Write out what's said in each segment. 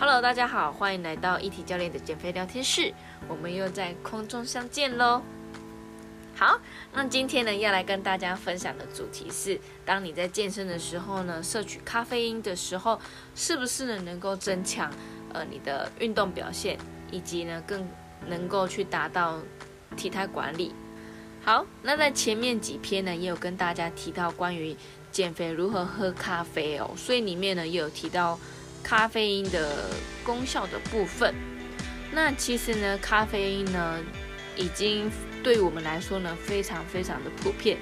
Hello，大家好，欢迎来到一体教练的减肥聊天室，我们又在空中相见喽。好，那今天呢要来跟大家分享的主题是，当你在健身的时候呢，摄取咖啡因的时候，是不是呢能够增强呃你的运动表现，以及呢更能够去达到体态管理。好，那在前面几篇呢也有跟大家提到关于减肥如何喝咖啡哦，所以里面呢也有提到。咖啡因的功效的部分，那其实呢，咖啡因呢，已经对我们来说呢，非常非常的普遍。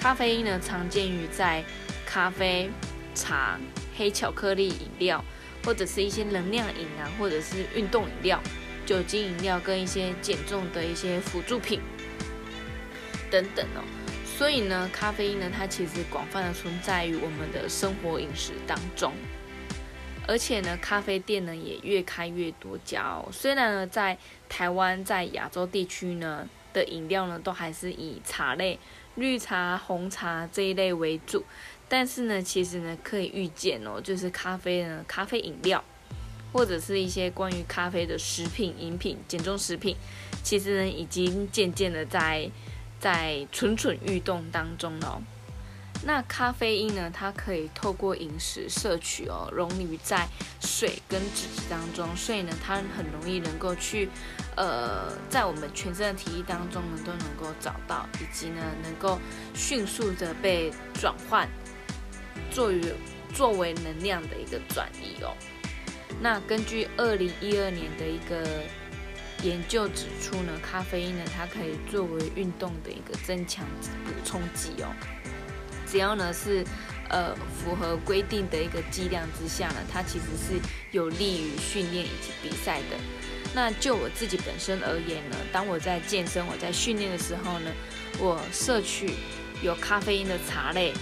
咖啡因呢，常见于在咖啡、茶、黑巧克力饮料，或者是一些能量饮啊，或者是运动饮料、酒精饮料跟一些减重的一些辅助品等等哦。所以呢，咖啡因呢，它其实广泛的存在于我们的生活饮食当中。而且呢，咖啡店呢也越开越多家哦。虽然呢，在台湾在亚洲地区呢的饮料呢都还是以茶类、绿茶、红茶这一类为主，但是呢，其实呢可以预见哦，就是咖啡呢，咖啡饮料或者是一些关于咖啡的食品、饮品、减重食品，其实呢已经渐渐的在在蠢蠢欲动当中了。那咖啡因呢？它可以透过饮食摄取哦，溶于在水跟脂质当中，所以呢，它很容易能够去，呃，在我们全身的体液当中呢都能够找到，以及呢能够迅速的被转换，作于作为能量的一个转移哦。那根据二零一二年的一个研究指出呢，咖啡因呢它可以作为运动的一个增强补充剂哦。只要呢是，呃，符合规定的一个剂量之下呢，它其实是有利于训练以及比赛的。那就我自己本身而言呢，当我在健身、我在训练的时候呢，我摄取有咖啡因的茶类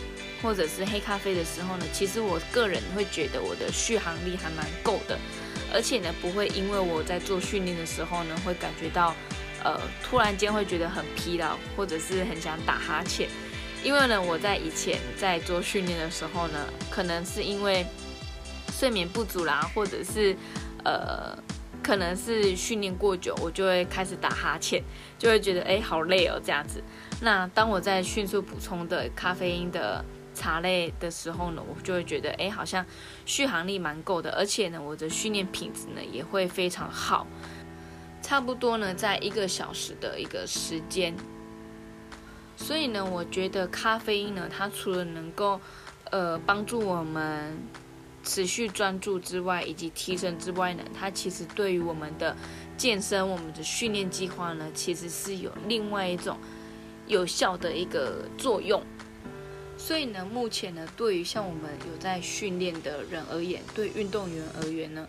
或者是黑咖啡的时候呢，其实我个人会觉得我的续航力还蛮够的，而且呢，不会因为我在做训练的时候呢，会感觉到，呃，突然间会觉得很疲劳，或者是很想打哈欠。因为呢，我在以前在做训练的时候呢，可能是因为睡眠不足啦，或者是呃，可能是训练过久，我就会开始打哈欠，就会觉得哎好累哦这样子。那当我在迅速补充的咖啡因的茶类的时候呢，我就会觉得哎好像续航力蛮够的，而且呢我的训练品质呢也会非常好，差不多呢在一个小时的一个时间。所以呢，我觉得咖啡因呢，它除了能够，呃，帮助我们持续专注之外，以及提升之外呢，它其实对于我们的健身、我们的训练计划呢，其实是有另外一种有效的一个作用。所以呢，目前呢，对于像我们有在训练的人而言，对运动员而言呢，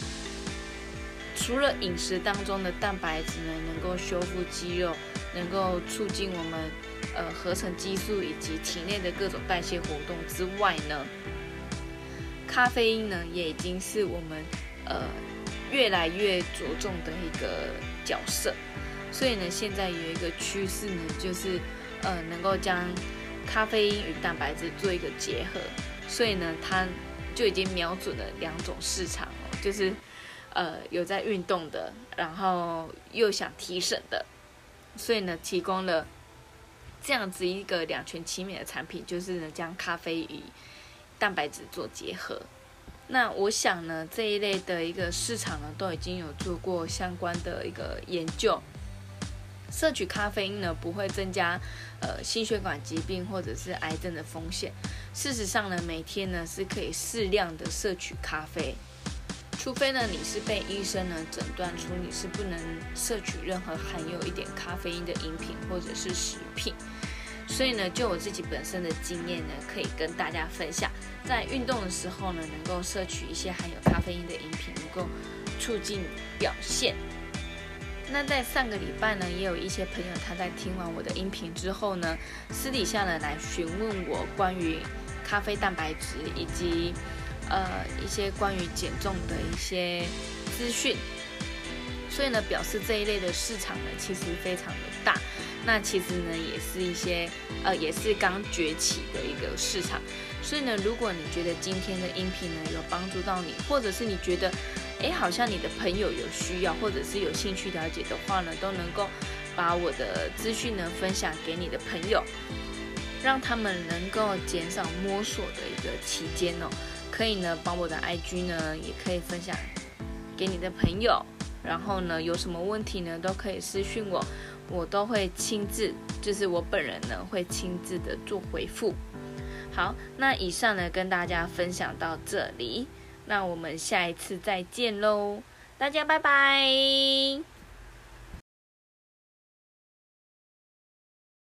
除了饮食当中的蛋白质呢，能够修复肌肉，能够促进我们。呃，合成激素以及体内的各种代谢活动之外呢，咖啡因呢也已经是我们呃越来越着重的一个角色。所以呢，现在有一个趋势呢，就是呃能够将咖啡因与蛋白质做一个结合。所以呢，它就已经瞄准了两种市场哦，就是呃有在运动的，然后又想提神的，所以呢提供了。这样子一个两全其美的产品，就是呢将咖啡与蛋白质做结合。那我想呢，这一类的一个市场呢，都已经有做过相关的一个研究。摄取咖啡因呢，不会增加呃心血管疾病或者是癌症的风险。事实上呢，每天呢是可以适量的摄取咖啡。除非呢，你是被医生呢诊断出你是不能摄取任何含有一点咖啡因的饮品或者是食品，所以呢，就我自己本身的经验呢，可以跟大家分享，在运动的时候呢，能够摄取一些含有咖啡因的饮品，能够促进表现。那在上个礼拜呢，也有一些朋友他在听完我的音频之后呢，私底下呢来询问我关于咖啡蛋白质以及。呃，一些关于减重的一些资讯，所以呢，表示这一类的市场呢，其实非常的大。那其实呢，也是一些呃，也是刚崛起的一个市场。所以呢，如果你觉得今天的音频呢有帮助到你，或者是你觉得，哎，好像你的朋友有需要或者是有兴趣了解的话呢，都能够把我的资讯呢分享给你的朋友，让他们能够减少摸索的一个期间哦。可以呢，把我的 IG 呢也可以分享给你的朋友，然后呢，有什么问题呢都可以私信我，我都会亲自，就是我本人呢会亲自的做回复。好，那以上呢跟大家分享到这里，那我们下一次再见喽，大家拜拜。